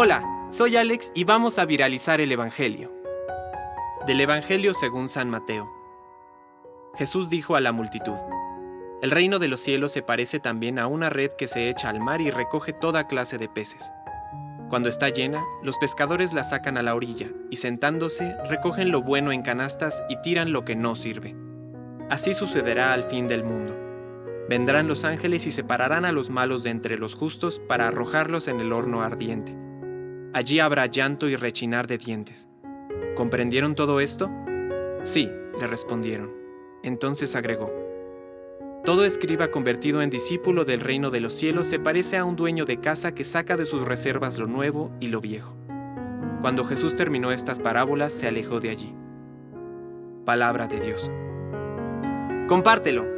Hola, soy Alex y vamos a viralizar el Evangelio. Del Evangelio según San Mateo. Jesús dijo a la multitud, El reino de los cielos se parece también a una red que se echa al mar y recoge toda clase de peces. Cuando está llena, los pescadores la sacan a la orilla y sentándose recogen lo bueno en canastas y tiran lo que no sirve. Así sucederá al fin del mundo. Vendrán los ángeles y separarán a los malos de entre los justos para arrojarlos en el horno ardiente. Allí habrá llanto y rechinar de dientes. ¿Comprendieron todo esto? Sí, le respondieron. Entonces agregó, Todo escriba convertido en discípulo del reino de los cielos se parece a un dueño de casa que saca de sus reservas lo nuevo y lo viejo. Cuando Jesús terminó estas parábolas, se alejó de allí. Palabra de Dios. Compártelo,